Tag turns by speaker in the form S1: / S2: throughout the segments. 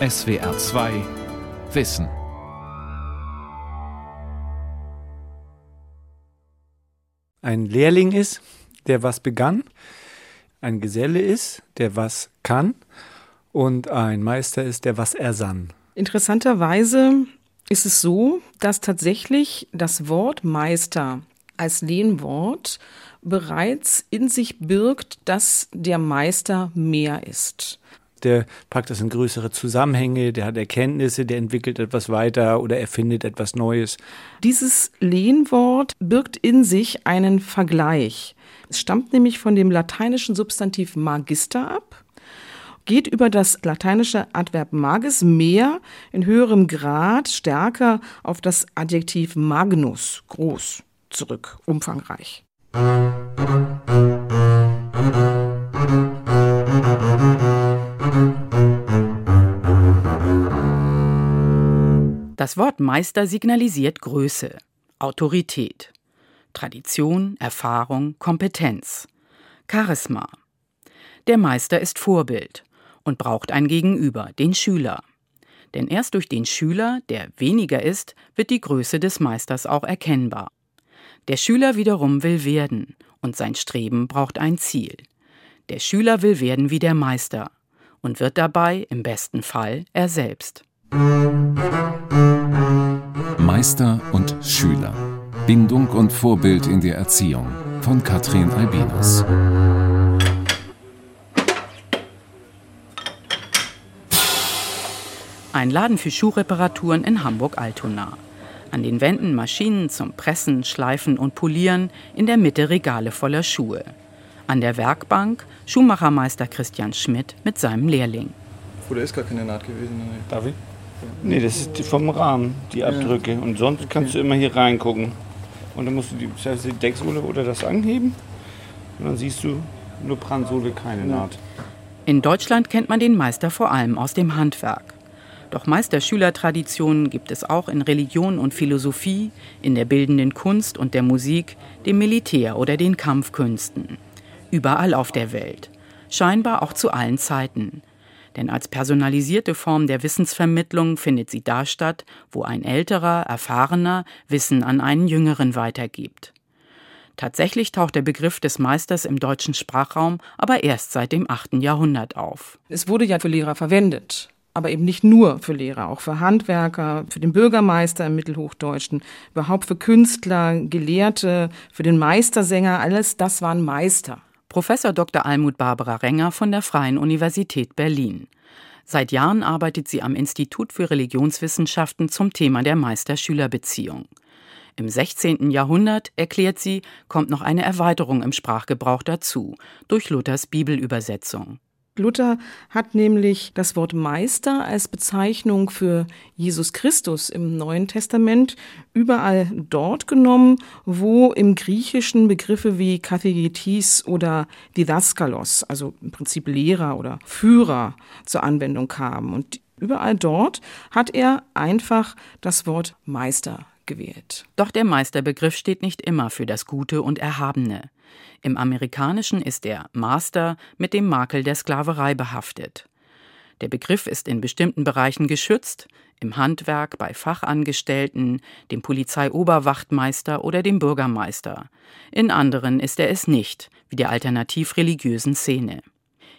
S1: SWR 2 Wissen.
S2: Ein Lehrling ist, der was begann, ein Geselle ist, der was kann und ein Meister ist, der was ersann.
S3: Interessanterweise ist es so, dass tatsächlich das Wort Meister als Lehnwort bereits in sich birgt, dass der Meister mehr ist.
S2: Der packt das in größere Zusammenhänge, der hat Erkenntnisse, der entwickelt etwas weiter oder erfindet etwas Neues.
S3: Dieses Lehnwort birgt in sich einen Vergleich. Es stammt nämlich von dem lateinischen Substantiv magister ab geht über das lateinische Adverb magis mehr in höherem Grad stärker auf das Adjektiv magnus, groß, zurück, umfangreich.
S4: Das Wort Meister signalisiert Größe, Autorität, Tradition, Erfahrung, Kompetenz, Charisma. Der Meister ist Vorbild und braucht ein Gegenüber, den Schüler. Denn erst durch den Schüler, der weniger ist, wird die Größe des Meisters auch erkennbar. Der Schüler wiederum will werden, und sein Streben braucht ein Ziel. Der Schüler will werden wie der Meister und wird dabei im besten Fall er selbst.
S1: Meister und Schüler. Bindung und Vorbild in der Erziehung von Katrin Albinus.
S4: Ein Laden für Schuhreparaturen in Hamburg-Altona. An den Wänden Maschinen zum Pressen, Schleifen und Polieren, in der Mitte Regale voller Schuhe. An der Werkbank Schuhmachermeister Christian Schmidt mit seinem Lehrling.
S5: Oh, da ist gar keine Naht gewesen. Ne?
S2: Darf ich? Nee, das ist vom Rahmen, die Abdrücke. Ja. Und sonst okay. kannst du immer hier reingucken. Und dann musst du die, das heißt die Decksohle oder das anheben. Und dann siehst du nur Brandsohle, keine Naht.
S4: In Deutschland kennt man den Meister vor allem aus dem Handwerk. Doch Meister-Schüler-Traditionen gibt es auch in Religion und Philosophie, in der bildenden Kunst und der Musik, dem Militär oder den Kampfkünsten. Überall auf der Welt. Scheinbar auch zu allen Zeiten. Denn als personalisierte Form der Wissensvermittlung findet sie da statt, wo ein älterer, erfahrener Wissen an einen jüngeren weitergibt. Tatsächlich taucht der Begriff des Meisters im deutschen Sprachraum aber erst seit dem 8. Jahrhundert auf.
S3: Es wurde ja für Lehrer verwendet aber eben nicht nur für Lehrer, auch für Handwerker, für den Bürgermeister im Mittelhochdeutschen, überhaupt für Künstler, Gelehrte, für den Meistersänger, alles das waren Meister.
S4: Professor Dr. Almut Barbara Renger von der Freien Universität Berlin. Seit Jahren arbeitet sie am Institut für Religionswissenschaften zum Thema der Meister-Schüler-Beziehung. Im 16. Jahrhundert, erklärt sie, kommt noch eine Erweiterung im Sprachgebrauch dazu, durch Luthers Bibelübersetzung.
S3: Luther hat nämlich das Wort Meister als Bezeichnung für Jesus Christus im Neuen Testament überall dort genommen, wo im Griechischen Begriffe wie Kathegetis oder Didaskalos, also im Prinzip Lehrer oder Führer, zur Anwendung kamen. Und überall dort hat er einfach das Wort Meister gewählt.
S4: Doch der Meisterbegriff steht nicht immer für das Gute und Erhabene. Im Amerikanischen ist der Master mit dem Makel der Sklaverei behaftet. Der Begriff ist in bestimmten Bereichen geschützt, im Handwerk, bei Fachangestellten, dem Polizeioberwachtmeister oder dem Bürgermeister. In anderen ist er es nicht, wie der alternativ-religiösen Szene.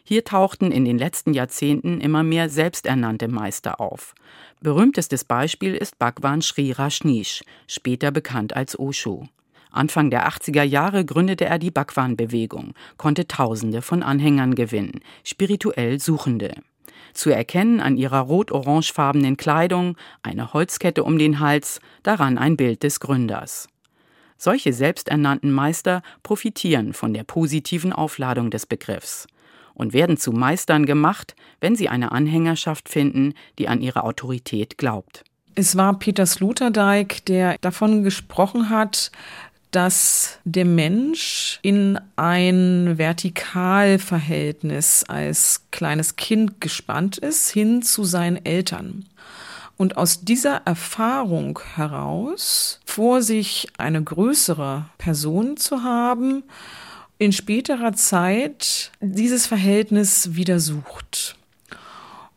S4: Hier tauchten in den letzten Jahrzehnten immer mehr selbsternannte Meister auf. Berühmtestes Beispiel ist Bhagwan Sri Rajneesh, später bekannt als Osho. Anfang der 80er Jahre gründete er die Bhagwan-Bewegung, konnte Tausende von Anhängern gewinnen, spirituell Suchende. Zu erkennen an ihrer rot-orangefarbenen Kleidung, eine Holzkette um den Hals, daran ein Bild des Gründers. Solche selbsternannten Meister profitieren von der positiven Aufladung des Begriffs und werden zu Meistern gemacht, wenn sie eine Anhängerschaft finden, die an ihre Autorität glaubt.
S3: Es war Peter Sloterdijk, der davon gesprochen hat, dass der Mensch in ein Vertikalverhältnis als kleines Kind gespannt ist hin zu seinen Eltern. Und aus dieser Erfahrung heraus vor sich eine größere Person zu haben, in späterer Zeit dieses Verhältnis wieder sucht.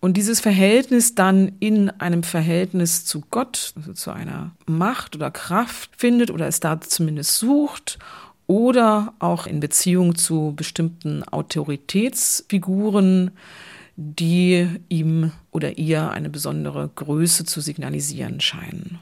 S3: Und dieses Verhältnis dann in einem Verhältnis zu Gott, also zu einer Macht oder Kraft findet oder es da zumindest sucht oder auch in Beziehung zu bestimmten Autoritätsfiguren, die ihm oder ihr eine besondere Größe zu signalisieren scheinen.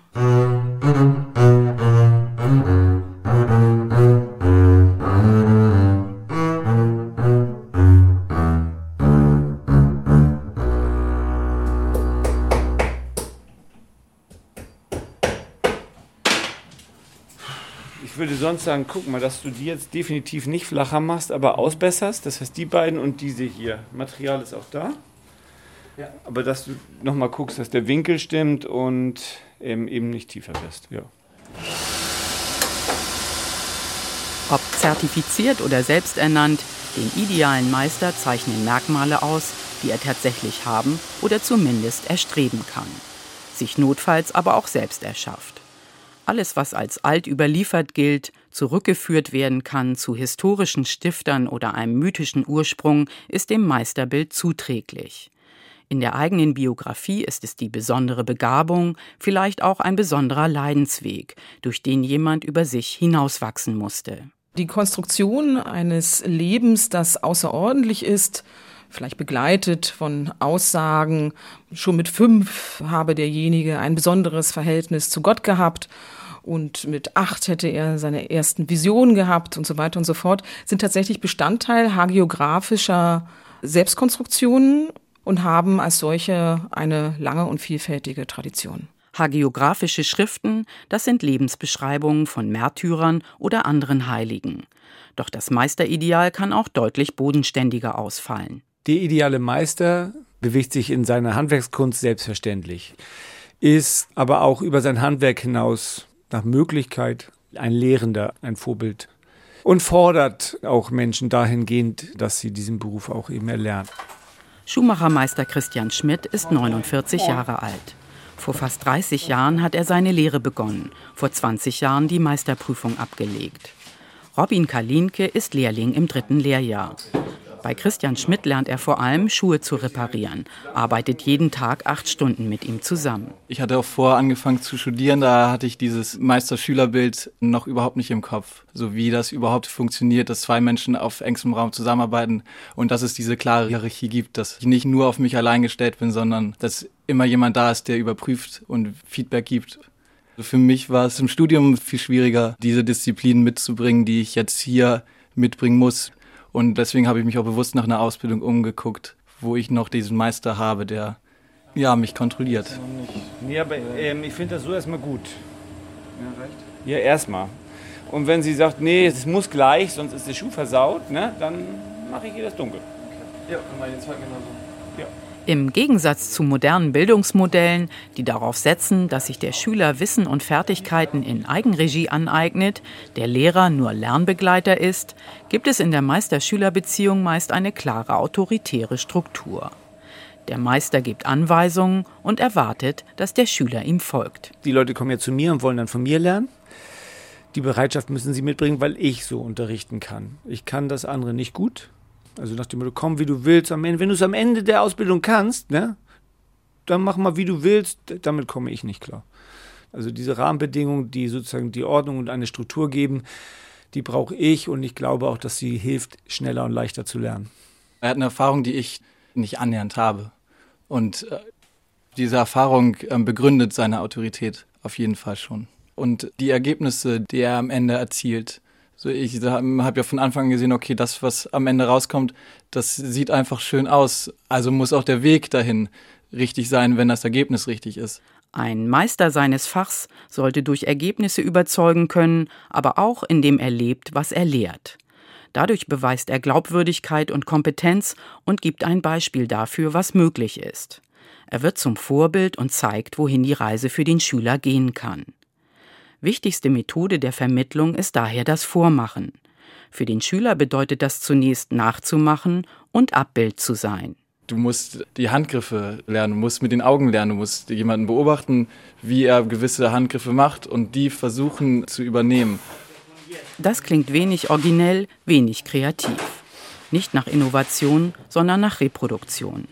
S2: Ich würde sonst sagen, guck mal, dass du die jetzt definitiv nicht flacher machst, aber ausbesserst. Das heißt, die beiden und diese hier. Material ist auch da. Ja. Aber dass du nochmal guckst, dass der Winkel stimmt und ähm, eben nicht tiefer bist. Ja.
S4: Ob zertifiziert oder selbsternannt, den idealen Meister zeichnen Merkmale aus, die er tatsächlich haben oder zumindest erstreben kann, sich notfalls aber auch selbst erschafft. Alles, was als alt überliefert gilt, zurückgeführt werden kann zu historischen Stiftern oder einem mythischen Ursprung, ist dem Meisterbild zuträglich. In der eigenen Biografie ist es die besondere Begabung, vielleicht auch ein besonderer Leidensweg, durch den jemand über sich hinauswachsen musste.
S3: Die Konstruktion eines Lebens, das außerordentlich ist, vielleicht begleitet von Aussagen, schon mit fünf habe derjenige ein besonderes Verhältnis zu Gott gehabt und mit acht hätte er seine ersten Visionen gehabt und so weiter und so fort, sind tatsächlich Bestandteil hagiografischer Selbstkonstruktionen und haben als solche eine lange und vielfältige Tradition.
S4: Hagiographische Schriften, das sind Lebensbeschreibungen von Märtyrern oder anderen Heiligen. Doch das Meisterideal kann auch deutlich bodenständiger ausfallen.
S6: Der ideale Meister bewegt sich in seiner Handwerkskunst selbstverständlich, ist aber auch über sein Handwerk hinaus nach Möglichkeit ein Lehrender, ein Vorbild und fordert auch Menschen dahingehend, dass sie diesen Beruf auch eben erlernen.
S4: Schuhmachermeister Christian Schmidt ist 49 Jahre alt. Vor fast 30 Jahren hat er seine Lehre begonnen, vor 20 Jahren die Meisterprüfung abgelegt. Robin Kalinke ist Lehrling im dritten Lehrjahr. Bei Christian Schmidt lernt er vor allem, Schuhe zu reparieren, arbeitet jeden Tag acht Stunden mit ihm zusammen.
S5: Ich hatte auch vor, angefangen zu studieren, da hatte ich dieses Meister-Schüler-Bild noch überhaupt nicht im Kopf. So wie das überhaupt funktioniert, dass zwei Menschen auf engstem Raum zusammenarbeiten und dass es diese klare Hierarchie gibt, dass ich nicht nur auf mich allein gestellt bin, sondern dass immer jemand da ist, der überprüft und Feedback gibt. Für mich war es im Studium viel schwieriger, diese Disziplinen mitzubringen, die ich jetzt hier mitbringen muss. Und deswegen habe ich mich auch bewusst nach einer Ausbildung umgeguckt, wo ich noch diesen Meister habe, der ja, mich kontrolliert.
S2: Nee, aber ähm, ich finde das so erstmal gut. Ja, recht? Ja, erstmal. Und wenn sie sagt, nee, es muss gleich, sonst ist der Schuh versaut, ne, dann mache ich ihr das dunkel.
S5: Okay. Ja, und meine zweiten genauso.
S4: Im Gegensatz zu modernen Bildungsmodellen, die darauf setzen, dass sich der Schüler Wissen und Fertigkeiten in Eigenregie aneignet, der Lehrer nur Lernbegleiter ist, gibt es in der Meister-Schüler-Beziehung meist eine klare autoritäre Struktur. Der Meister gibt Anweisungen und erwartet, dass der Schüler ihm folgt.
S6: Die Leute kommen ja zu mir und wollen dann von mir lernen. Die Bereitschaft müssen sie mitbringen, weil ich so unterrichten kann. Ich kann das andere nicht gut. Also nach dem Motto, komm, wie du willst. Am Ende, wenn du es am Ende der Ausbildung kannst, ne, dann mach mal, wie du willst. Damit komme ich nicht klar. Also diese Rahmenbedingungen, die sozusagen die Ordnung und eine Struktur geben, die brauche ich und ich glaube auch, dass sie hilft, schneller und leichter zu lernen.
S5: Er hat eine Erfahrung, die ich nicht annähernd habe. Und äh, diese Erfahrung äh, begründet seine Autorität auf jeden Fall schon. Und die Ergebnisse, die er am Ende erzielt, so ich habe ja von Anfang an gesehen, okay, das, was am Ende rauskommt, das sieht einfach schön aus. Also muss auch der Weg dahin richtig sein, wenn das Ergebnis richtig ist.
S4: Ein Meister seines Fachs sollte durch Ergebnisse überzeugen können, aber auch indem er lebt, was er lehrt. Dadurch beweist er Glaubwürdigkeit und Kompetenz und gibt ein Beispiel dafür, was möglich ist. Er wird zum Vorbild und zeigt, wohin die Reise für den Schüler gehen kann. Wichtigste Methode der Vermittlung ist daher das Vormachen. Für den Schüler bedeutet das zunächst nachzumachen und Abbild zu sein.
S5: Du musst die Handgriffe lernen, du musst mit den Augen lernen, du musst jemanden beobachten, wie er gewisse Handgriffe macht und die versuchen zu übernehmen.
S4: Das klingt wenig originell, wenig kreativ. Nicht nach Innovation, sondern nach Reproduktion.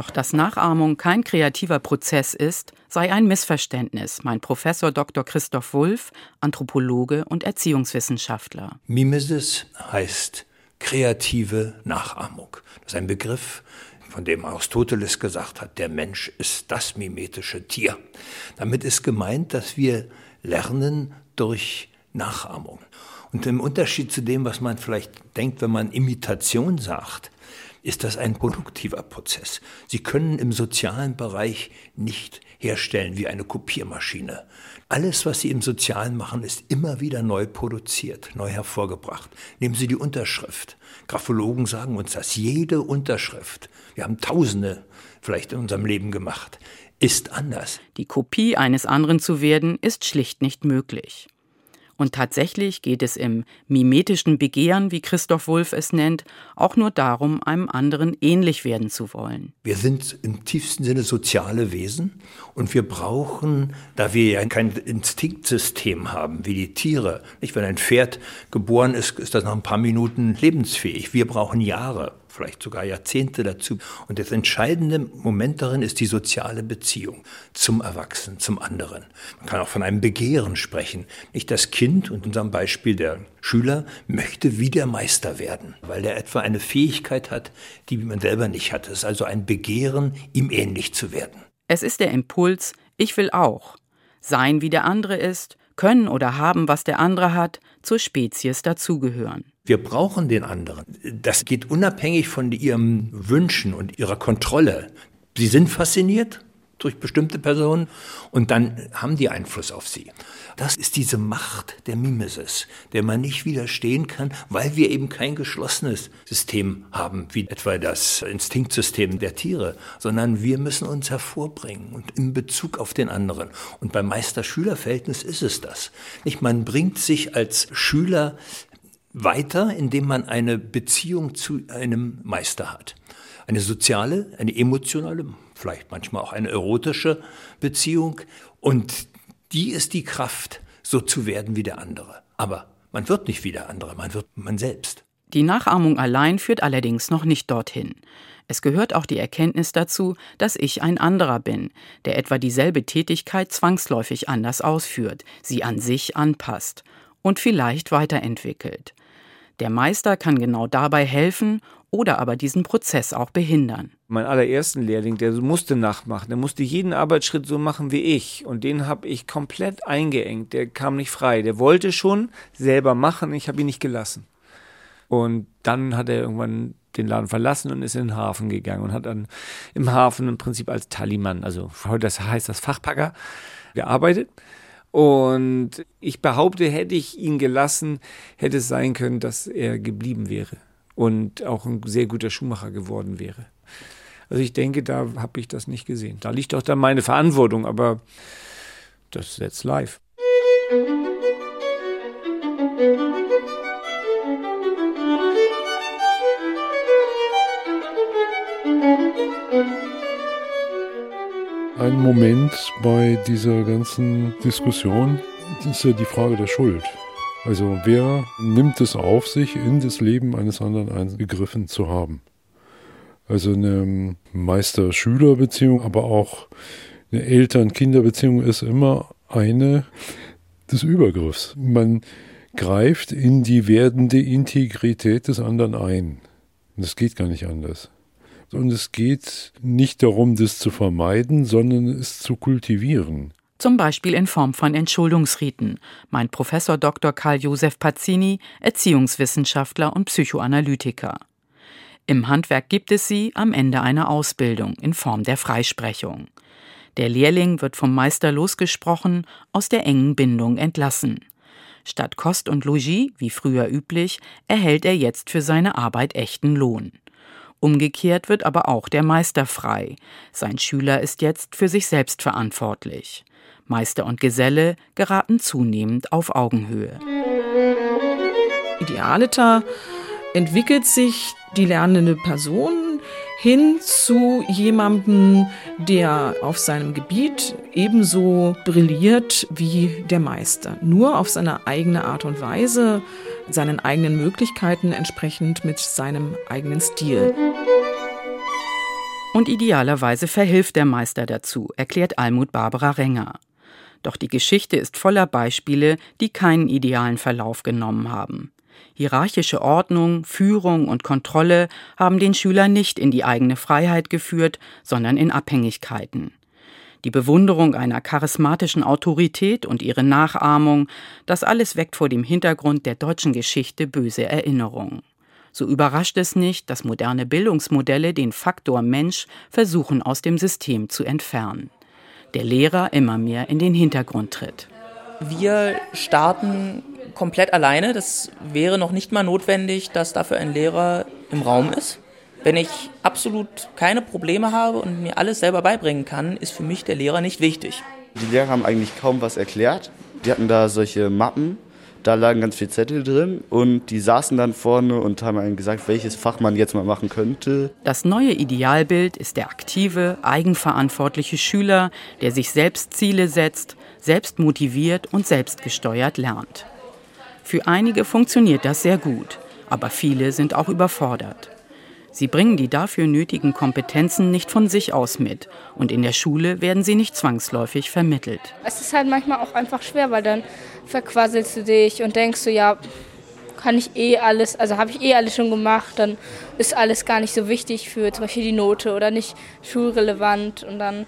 S4: Doch dass Nachahmung kein kreativer Prozess ist, sei ein Missverständnis, meint Professor Dr. Christoph Wulff, Anthropologe und Erziehungswissenschaftler.
S7: Mimesis heißt kreative Nachahmung. Das ist ein Begriff, von dem Aristoteles gesagt hat, der Mensch ist das mimetische Tier. Damit ist gemeint, dass wir lernen durch Nachahmung. Und im Unterschied zu dem, was man vielleicht denkt, wenn man Imitation sagt, ist das ein produktiver Prozess. Sie können im sozialen Bereich nicht herstellen wie eine Kopiermaschine. Alles, was Sie im Sozialen machen, ist immer wieder neu produziert, neu hervorgebracht. Nehmen Sie die Unterschrift. Graphologen sagen uns das. Jede Unterschrift, wir haben Tausende vielleicht in unserem Leben gemacht, ist anders.
S4: Die Kopie eines anderen zu werden, ist schlicht nicht möglich. Und tatsächlich geht es im mimetischen Begehren, wie Christoph Wulff es nennt, auch nur darum, einem anderen ähnlich werden zu wollen.
S7: Wir sind im tiefsten Sinne soziale Wesen und wir brauchen, da wir ja kein Instinktsystem haben wie die Tiere, nicht wenn ein Pferd geboren ist, ist das nach ein paar Minuten lebensfähig. Wir brauchen Jahre vielleicht sogar Jahrzehnte dazu. Und das entscheidende Moment darin ist die soziale Beziehung zum Erwachsenen, zum anderen. Man kann auch von einem Begehren sprechen. Nicht das Kind, und unserem Beispiel der Schüler, möchte wie der Meister werden, weil er etwa eine Fähigkeit hat, die man selber nicht hat. Es ist also ein Begehren, ihm ähnlich zu werden.
S4: Es ist der Impuls, ich will auch. Sein wie der andere ist, können oder haben, was der andere hat, zur Spezies dazugehören.
S7: Wir brauchen den anderen. Das geht unabhängig von ihren Wünschen und ihrer Kontrolle. Sie sind fasziniert durch bestimmte Personen und dann haben die Einfluss auf sie. Das ist diese Macht der Mimesis, der man nicht widerstehen kann, weil wir eben kein geschlossenes System haben, wie etwa das Instinktsystem der Tiere, sondern wir müssen uns hervorbringen und in Bezug auf den anderen. Und beim Meister-Schüler-Verhältnis ist es das. Nicht, man bringt sich als Schüler weiter, indem man eine Beziehung zu einem Meister hat. Eine soziale, eine emotionale, vielleicht manchmal auch eine erotische Beziehung. Und die ist die Kraft, so zu werden wie der andere. Aber man wird nicht wie der andere, man wird man selbst.
S4: Die Nachahmung allein führt allerdings noch nicht dorthin. Es gehört auch die Erkenntnis dazu, dass ich ein anderer bin, der etwa dieselbe Tätigkeit zwangsläufig anders ausführt, sie an sich anpasst und vielleicht weiterentwickelt. Der Meister kann genau dabei helfen oder aber diesen Prozess auch behindern.
S6: Mein allerersten Lehrling, der musste nachmachen, der musste jeden Arbeitsschritt so machen wie ich und den habe ich komplett eingeengt, der kam nicht frei, der wollte schon selber machen, ich habe ihn nicht gelassen. Und dann hat er irgendwann den Laden verlassen und ist in den Hafen gegangen und hat dann im Hafen im Prinzip als Taliman, also heute heißt das Fachpacker, gearbeitet. Und ich behaupte, hätte ich ihn gelassen, hätte es sein können, dass er geblieben wäre und auch ein sehr guter Schuhmacher geworden wäre. Also ich denke, da habe ich das nicht gesehen. Da liegt auch dann meine Verantwortung, aber das ist jetzt live.
S8: Ein Moment bei dieser ganzen Diskussion ist ja die Frage der Schuld. Also wer nimmt es auf sich, in das Leben eines anderen eingegriffen zu haben? Also eine Meister-Schüler-Beziehung, aber auch eine Eltern-Kinder-Beziehung ist immer eine des Übergriffs. Man greift in die werdende Integrität des anderen ein. Und das geht gar nicht anders. Und es geht nicht darum, das zu vermeiden, sondern es zu kultivieren.
S4: Zum Beispiel in Form von Entschuldungsriten, meint Professor Dr. Karl Josef Pazzini, Erziehungswissenschaftler und Psychoanalytiker. Im Handwerk gibt es sie am Ende einer Ausbildung in Form der Freisprechung. Der Lehrling wird vom Meister losgesprochen, aus der engen Bindung entlassen. Statt Kost und Logis, wie früher üblich, erhält er jetzt für seine Arbeit echten Lohn. Umgekehrt wird aber auch der Meister frei. Sein Schüler ist jetzt für sich selbst verantwortlich. Meister und Geselle geraten zunehmend auf Augenhöhe.
S3: Idealiter entwickelt sich die lernende Person hin zu jemandem, der auf seinem Gebiet ebenso brilliert wie der Meister, nur auf seine eigene Art und Weise, seinen eigenen Möglichkeiten entsprechend mit seinem eigenen Stil.
S4: Und idealerweise verhilft der Meister dazu, erklärt Almut Barbara Renger. Doch die Geschichte ist voller Beispiele, die keinen idealen Verlauf genommen haben. Hierarchische Ordnung, Führung und Kontrolle haben den Schüler nicht in die eigene Freiheit geführt, sondern in Abhängigkeiten. Die Bewunderung einer charismatischen Autorität und ihre Nachahmung, das alles weckt vor dem Hintergrund der deutschen Geschichte böse Erinnerungen. So überrascht es nicht, dass moderne Bildungsmodelle den Faktor Mensch versuchen aus dem System zu entfernen. Der Lehrer immer mehr in den Hintergrund tritt.
S9: Wir starten komplett alleine. Das wäre noch nicht mal notwendig, dass dafür ein Lehrer im Raum ist. Wenn ich absolut keine Probleme habe und mir alles selber beibringen kann, ist für mich der Lehrer nicht wichtig.
S10: Die Lehrer haben eigentlich kaum was erklärt. Die hatten da solche Mappen, da lagen ganz viele Zettel drin und die saßen dann vorne und haben einem gesagt, welches Fach man jetzt mal machen könnte.
S4: Das neue Idealbild ist der aktive, eigenverantwortliche Schüler, der sich selbst Ziele setzt, selbst motiviert und selbstgesteuert lernt. Für einige funktioniert das sehr gut, aber viele sind auch überfordert. Sie bringen die dafür nötigen Kompetenzen nicht von sich aus mit und in der Schule werden sie nicht zwangsläufig vermittelt.
S11: Es ist halt manchmal auch einfach schwer, weil dann verquasselst du dich und denkst du, ja, kann ich eh alles, also habe ich eh alles schon gemacht, dann ist alles gar nicht so wichtig für zum Beispiel die Note oder nicht schulrelevant und dann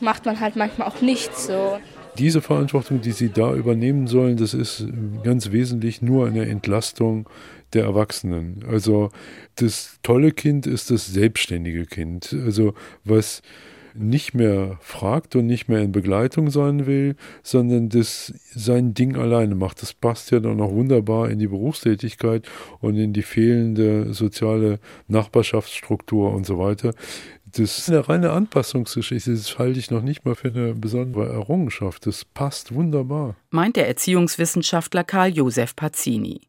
S11: macht man halt manchmal auch nichts so.
S8: Diese Verantwortung, die Sie da übernehmen sollen, das ist ganz wesentlich nur eine Entlastung der Erwachsenen. Also das tolle Kind ist das selbstständige Kind. Also was nicht mehr fragt und nicht mehr in Begleitung sein will, sondern das sein Ding alleine macht. Das passt ja dann auch wunderbar in die Berufstätigkeit und in die fehlende soziale Nachbarschaftsstruktur und so weiter. Das ist eine reine Anpassungsgeschichte. Das halte ich noch nicht mal für eine besondere Errungenschaft. Das passt wunderbar.
S4: Meint der Erziehungswissenschaftler Karl Josef Pazzini.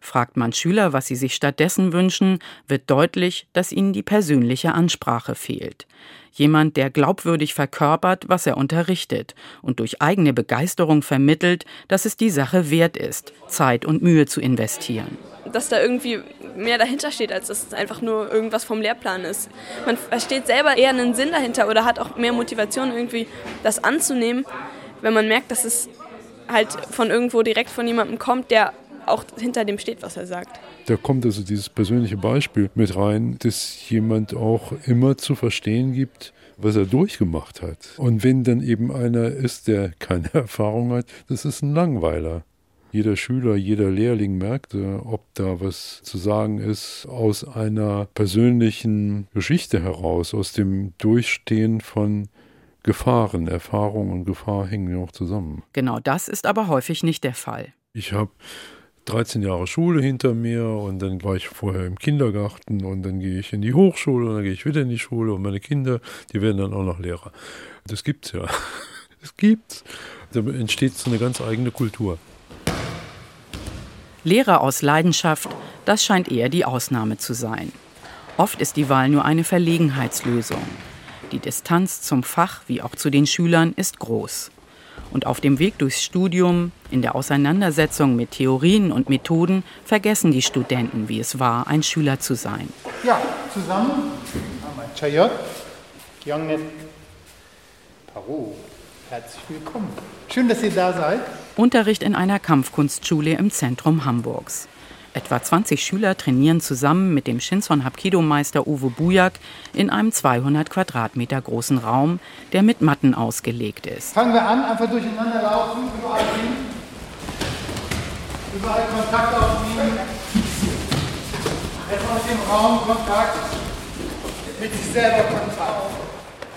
S4: Fragt man Schüler, was sie sich stattdessen wünschen, wird deutlich, dass ihnen die persönliche Ansprache fehlt. Jemand, der glaubwürdig verkörpert, was er unterrichtet und durch eigene Begeisterung vermittelt, dass es die Sache wert ist, Zeit und Mühe zu investieren.
S12: Dass da irgendwie mehr dahinter steht, als dass es einfach nur irgendwas vom Lehrplan ist. Man versteht selber eher einen Sinn dahinter oder hat auch mehr Motivation, irgendwie das anzunehmen, wenn man merkt, dass es halt von irgendwo direkt von jemandem kommt, der auch hinter dem steht, was er sagt.
S8: Da kommt also dieses persönliche Beispiel mit rein, dass jemand auch immer zu verstehen gibt, was er durchgemacht hat. Und wenn dann eben einer ist, der keine Erfahrung hat, das ist ein Langweiler. Jeder Schüler, jeder Lehrling merkte, ob da was zu sagen ist aus einer persönlichen Geschichte heraus, aus dem Durchstehen von Gefahren. Erfahrung und Gefahr hängen ja auch zusammen.
S4: Genau das ist aber häufig nicht der Fall.
S8: Ich habe 13 Jahre Schule hinter mir und dann war ich vorher im Kindergarten und dann gehe ich in die Hochschule und dann gehe ich wieder in die Schule und meine Kinder, die werden dann auch noch Lehrer. Das gibt's ja. Das gibt's. Da entsteht so eine ganz eigene Kultur.
S4: Lehrer aus Leidenschaft, das scheint eher die Ausnahme zu sein. Oft ist die Wahl nur eine Verlegenheitslösung. Die Distanz zum Fach wie auch zu den Schülern ist groß. Und auf dem Weg durchs Studium, in der Auseinandersetzung mit Theorien und Methoden, vergessen die Studenten, wie es war, ein Schüler zu sein.
S13: Ja, zusammen. Chayot, Kyongnet, Paro. Herzlich willkommen. Schön, dass ihr da seid.
S4: Unterricht in einer Kampfkunstschule im Zentrum Hamburgs. Etwa 20 Schüler trainieren zusammen mit dem Shinson Hapkido-Meister Uwe Bujak in einem 200 Quadratmeter großen Raum, der mit Matten ausgelegt ist.
S13: Fangen wir an, einfach durcheinander laufen, überall hin. Überall Kontakt aufnehmen. Jetzt aus dem Raum Kontakt. Mit sich selber Kontakt.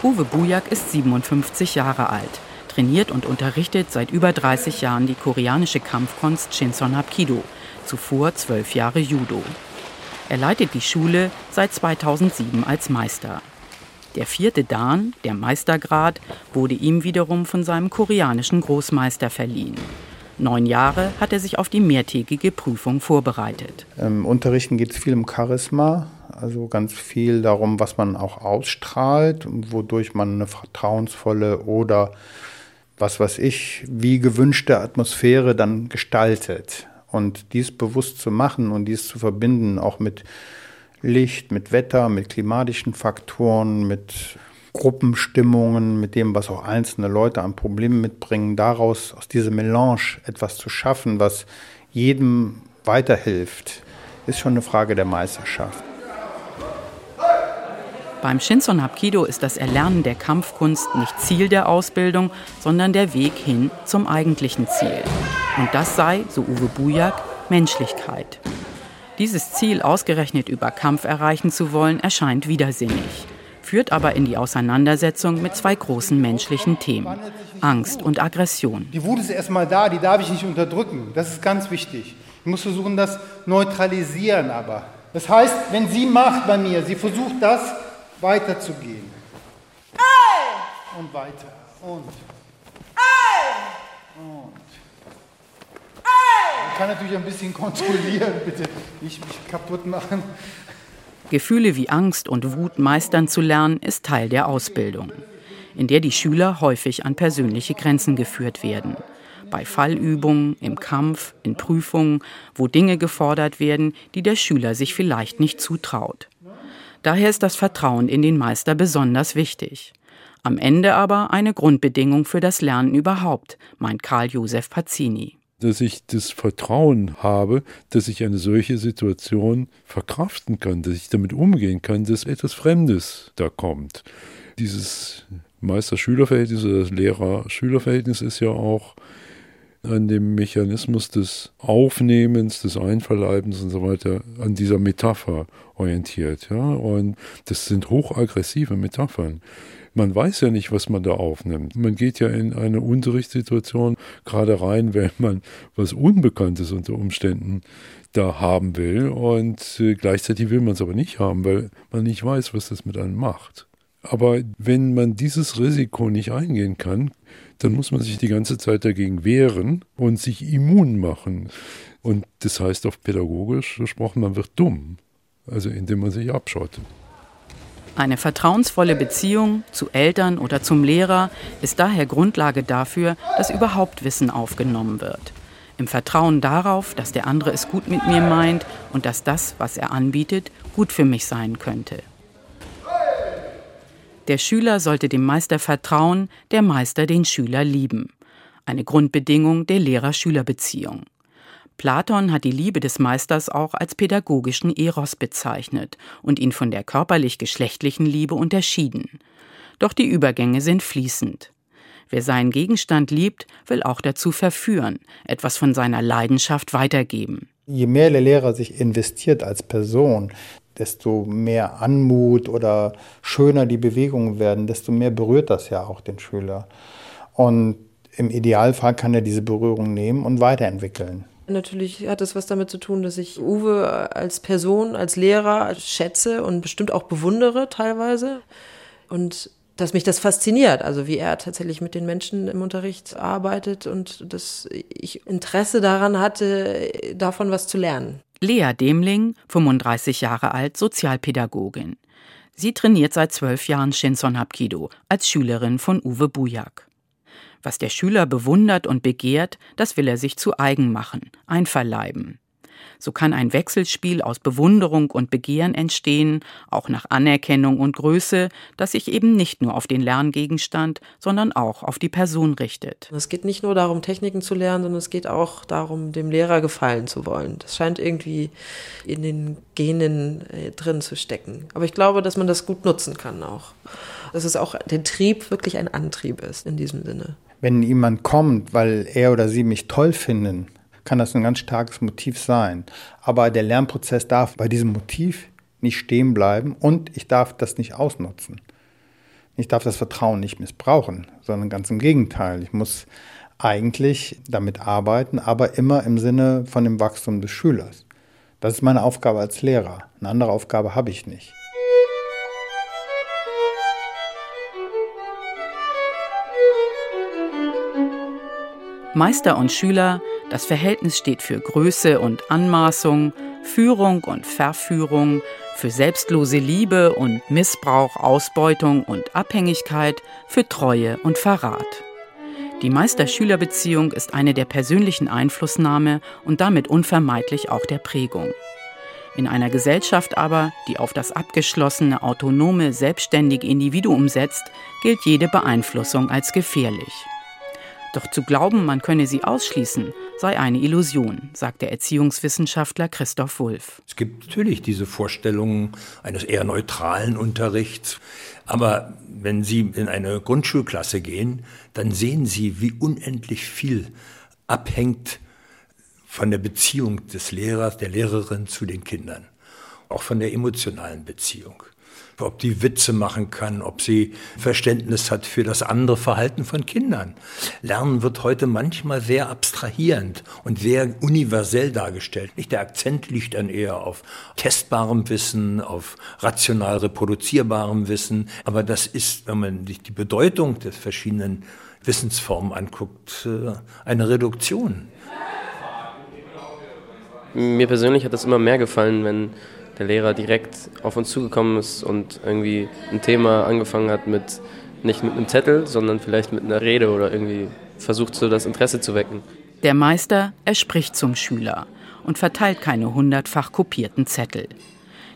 S4: Uwe Bujak ist 57 Jahre alt, trainiert und unterrichtet seit über 30 Jahren die koreanische Kampfkunst Shinson Hapkido – zuvor zwölf Jahre Judo. Er leitet die Schule seit 2007 als Meister. Der vierte Dan, der Meistergrad, wurde ihm wiederum von seinem koreanischen Großmeister verliehen. Neun Jahre hat er sich auf die mehrtägige Prüfung vorbereitet.
S14: Im Unterrichten geht es viel um Charisma, also ganz viel darum, was man auch ausstrahlt, wodurch man eine vertrauensvolle oder was weiß ich, wie gewünschte Atmosphäre dann gestaltet. Und dies bewusst zu machen und dies zu verbinden, auch mit Licht, mit Wetter, mit klimatischen Faktoren, mit Gruppenstimmungen, mit dem, was auch einzelne Leute an Problemen mitbringen, daraus aus dieser Melange etwas zu schaffen, was jedem weiterhilft, ist schon eine Frage der Meisterschaft.
S4: Beim Shinson Hapkido ist das Erlernen der Kampfkunst nicht Ziel der Ausbildung, sondern der Weg hin zum eigentlichen Ziel. Und das sei, so Uwe Bujak, Menschlichkeit. Dieses Ziel ausgerechnet über Kampf erreichen zu wollen, erscheint widersinnig, führt aber in die Auseinandersetzung mit zwei großen menschlichen Themen, Angst und Aggression.
S13: Die Wut ist erstmal da, die darf ich nicht unterdrücken. Das ist ganz wichtig. Ich muss versuchen, das neutralisieren aber. Das heißt, wenn sie macht bei mir, sie versucht das weiterzugehen. Und weiter. Und. Und. Man kann natürlich ein bisschen kontrollieren, bitte nicht mich kaputt machen.
S4: Gefühle wie Angst und Wut meistern zu lernen, ist Teil der Ausbildung, in der die Schüler häufig an persönliche Grenzen geführt werden. Bei Fallübungen, im Kampf, in Prüfungen, wo Dinge gefordert werden, die der Schüler sich vielleicht nicht zutraut. Daher ist das Vertrauen in den Meister besonders wichtig. Am Ende aber eine Grundbedingung für das Lernen überhaupt, meint Karl Josef Pazzini.
S8: Dass ich das Vertrauen habe, dass ich eine solche Situation verkraften kann, dass ich damit umgehen kann, dass etwas Fremdes da kommt. Dieses Meister-Schüler-Verhältnis oder das Lehrer-Schüler-Verhältnis ist ja auch an dem Mechanismus des Aufnehmens, des Einverleibens und so weiter, an dieser Metapher orientiert. Ja? Und das sind hochaggressive Metaphern. Man weiß ja nicht, was man da aufnimmt. Man geht ja in eine Unterrichtssituation gerade rein, wenn man was Unbekanntes unter Umständen da haben will. Und äh, gleichzeitig will man es aber nicht haben, weil man nicht weiß, was das mit einem macht. Aber wenn man dieses Risiko nicht eingehen kann, dann muss man sich die ganze Zeit dagegen wehren und sich immun machen. Und das heißt auf pädagogisch gesprochen, man wird dumm, also indem man sich abschottet.
S4: Eine vertrauensvolle Beziehung zu Eltern oder zum Lehrer ist daher Grundlage dafür, dass überhaupt Wissen aufgenommen wird. Im Vertrauen darauf, dass der andere es gut mit mir meint und dass das, was er anbietet, gut für mich sein könnte. Der Schüler sollte dem Meister vertrauen, der Meister den Schüler lieben. Eine Grundbedingung der Lehrer-Schüler-Beziehung. Platon hat die Liebe des Meisters auch als pädagogischen Eros bezeichnet und ihn von der körperlich-geschlechtlichen Liebe unterschieden. Doch die Übergänge sind fließend. Wer seinen Gegenstand liebt, will auch dazu verführen, etwas von seiner Leidenschaft weitergeben.
S14: Je mehr der Lehrer sich investiert als Person, desto mehr Anmut oder schöner die Bewegungen werden, desto mehr berührt das ja auch den Schüler. Und im Idealfall kann er diese Berührung nehmen und weiterentwickeln.
S15: Natürlich hat es was damit zu tun, dass ich Uwe als Person, als Lehrer schätze und bestimmt auch bewundere teilweise. Und dass mich das fasziniert, also wie er tatsächlich mit den Menschen im Unterricht arbeitet und dass ich Interesse daran hatte, davon was zu lernen.
S4: Lea Demling, 35 Jahre alt, Sozialpädagogin. Sie trainiert seit zwölf Jahren Shinson Hapkido als Schülerin von Uwe Bujak. Was der Schüler bewundert und begehrt, das will er sich zu eigen machen, einverleiben. So kann ein Wechselspiel aus Bewunderung und Begehren entstehen, auch nach Anerkennung und Größe, das sich eben nicht nur auf den Lerngegenstand, sondern auch auf die Person richtet.
S15: Es geht nicht nur darum, Techniken zu lernen, sondern es geht auch darum, dem Lehrer gefallen zu wollen. Das scheint irgendwie in den Genen äh, drin zu stecken. Aber ich glaube, dass man das gut nutzen kann auch. Dass es auch der Trieb wirklich ein Antrieb ist in diesem Sinne.
S14: Wenn jemand kommt, weil er oder sie mich toll finden, kann das ein ganz starkes Motiv sein. Aber der Lernprozess darf bei diesem Motiv nicht stehen bleiben und ich darf das nicht ausnutzen. Ich darf das Vertrauen nicht missbrauchen, sondern ganz im Gegenteil. Ich muss eigentlich damit arbeiten, aber immer im Sinne von dem Wachstum des Schülers. Das ist meine Aufgabe als Lehrer. Eine andere Aufgabe habe ich nicht.
S4: Meister und Schüler, das Verhältnis steht für Größe und Anmaßung, Führung und Verführung, für selbstlose Liebe und Missbrauch, Ausbeutung und Abhängigkeit, für Treue und Verrat. Die Meister-Schüler-Beziehung ist eine der persönlichen Einflussnahme und damit unvermeidlich auch der Prägung. In einer Gesellschaft aber, die auf das abgeschlossene, autonome, selbstständige Individuum setzt, gilt jede Beeinflussung als gefährlich. Doch zu glauben, man könne sie ausschließen, sei eine Illusion, sagt der Erziehungswissenschaftler Christoph Wulff.
S7: Es gibt natürlich diese Vorstellungen eines eher neutralen Unterrichts. Aber wenn Sie in eine Grundschulklasse gehen, dann sehen Sie, wie unendlich viel abhängt von der Beziehung des Lehrers, der Lehrerin zu den Kindern. Auch von der emotionalen Beziehung ob die Witze machen kann, ob sie Verständnis hat für das andere Verhalten von Kindern. Lernen wird heute manchmal sehr abstrahierend und sehr universell dargestellt. Der Akzent liegt dann eher auf testbarem Wissen, auf rational reproduzierbarem Wissen, aber das ist, wenn man sich die Bedeutung des verschiedenen Wissensformen anguckt, äh, eine Reduktion.
S16: Mir persönlich hat das immer mehr gefallen, wenn der Lehrer direkt auf uns zugekommen ist und irgendwie ein Thema angefangen hat mit nicht mit einem Zettel, sondern vielleicht mit einer Rede oder irgendwie versucht so das Interesse zu wecken.
S4: Der Meister, er spricht zum Schüler und verteilt keine hundertfach kopierten Zettel.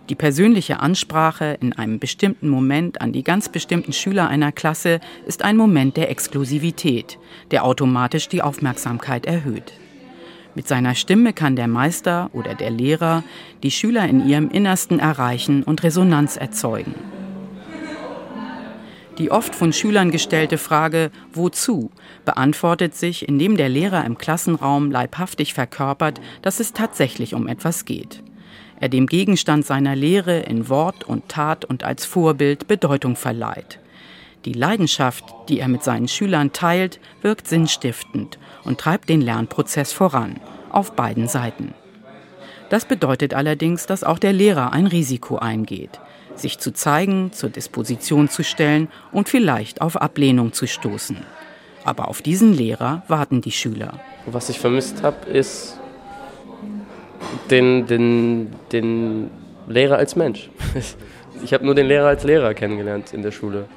S4: Die persönliche Ansprache in einem bestimmten Moment an die ganz bestimmten Schüler einer Klasse ist ein Moment der Exklusivität, der automatisch die Aufmerksamkeit erhöht. Mit seiner Stimme kann der Meister oder der Lehrer die Schüler in ihrem Innersten erreichen und Resonanz erzeugen. Die oft von Schülern gestellte Frage Wozu beantwortet sich, indem der Lehrer im Klassenraum leibhaftig verkörpert, dass es tatsächlich um etwas geht. Er dem Gegenstand seiner Lehre in Wort und Tat und als Vorbild Bedeutung verleiht. Die Leidenschaft, die er mit seinen Schülern teilt, wirkt sinnstiftend und treibt den Lernprozess voran, auf beiden Seiten. Das bedeutet allerdings, dass auch der Lehrer ein Risiko eingeht, sich zu zeigen, zur Disposition zu stellen und vielleicht auf Ablehnung zu stoßen. Aber auf diesen Lehrer warten die Schüler.
S16: Was ich vermisst habe, ist den, den, den Lehrer als Mensch. Ich habe nur den Lehrer als Lehrer kennengelernt in der Schule.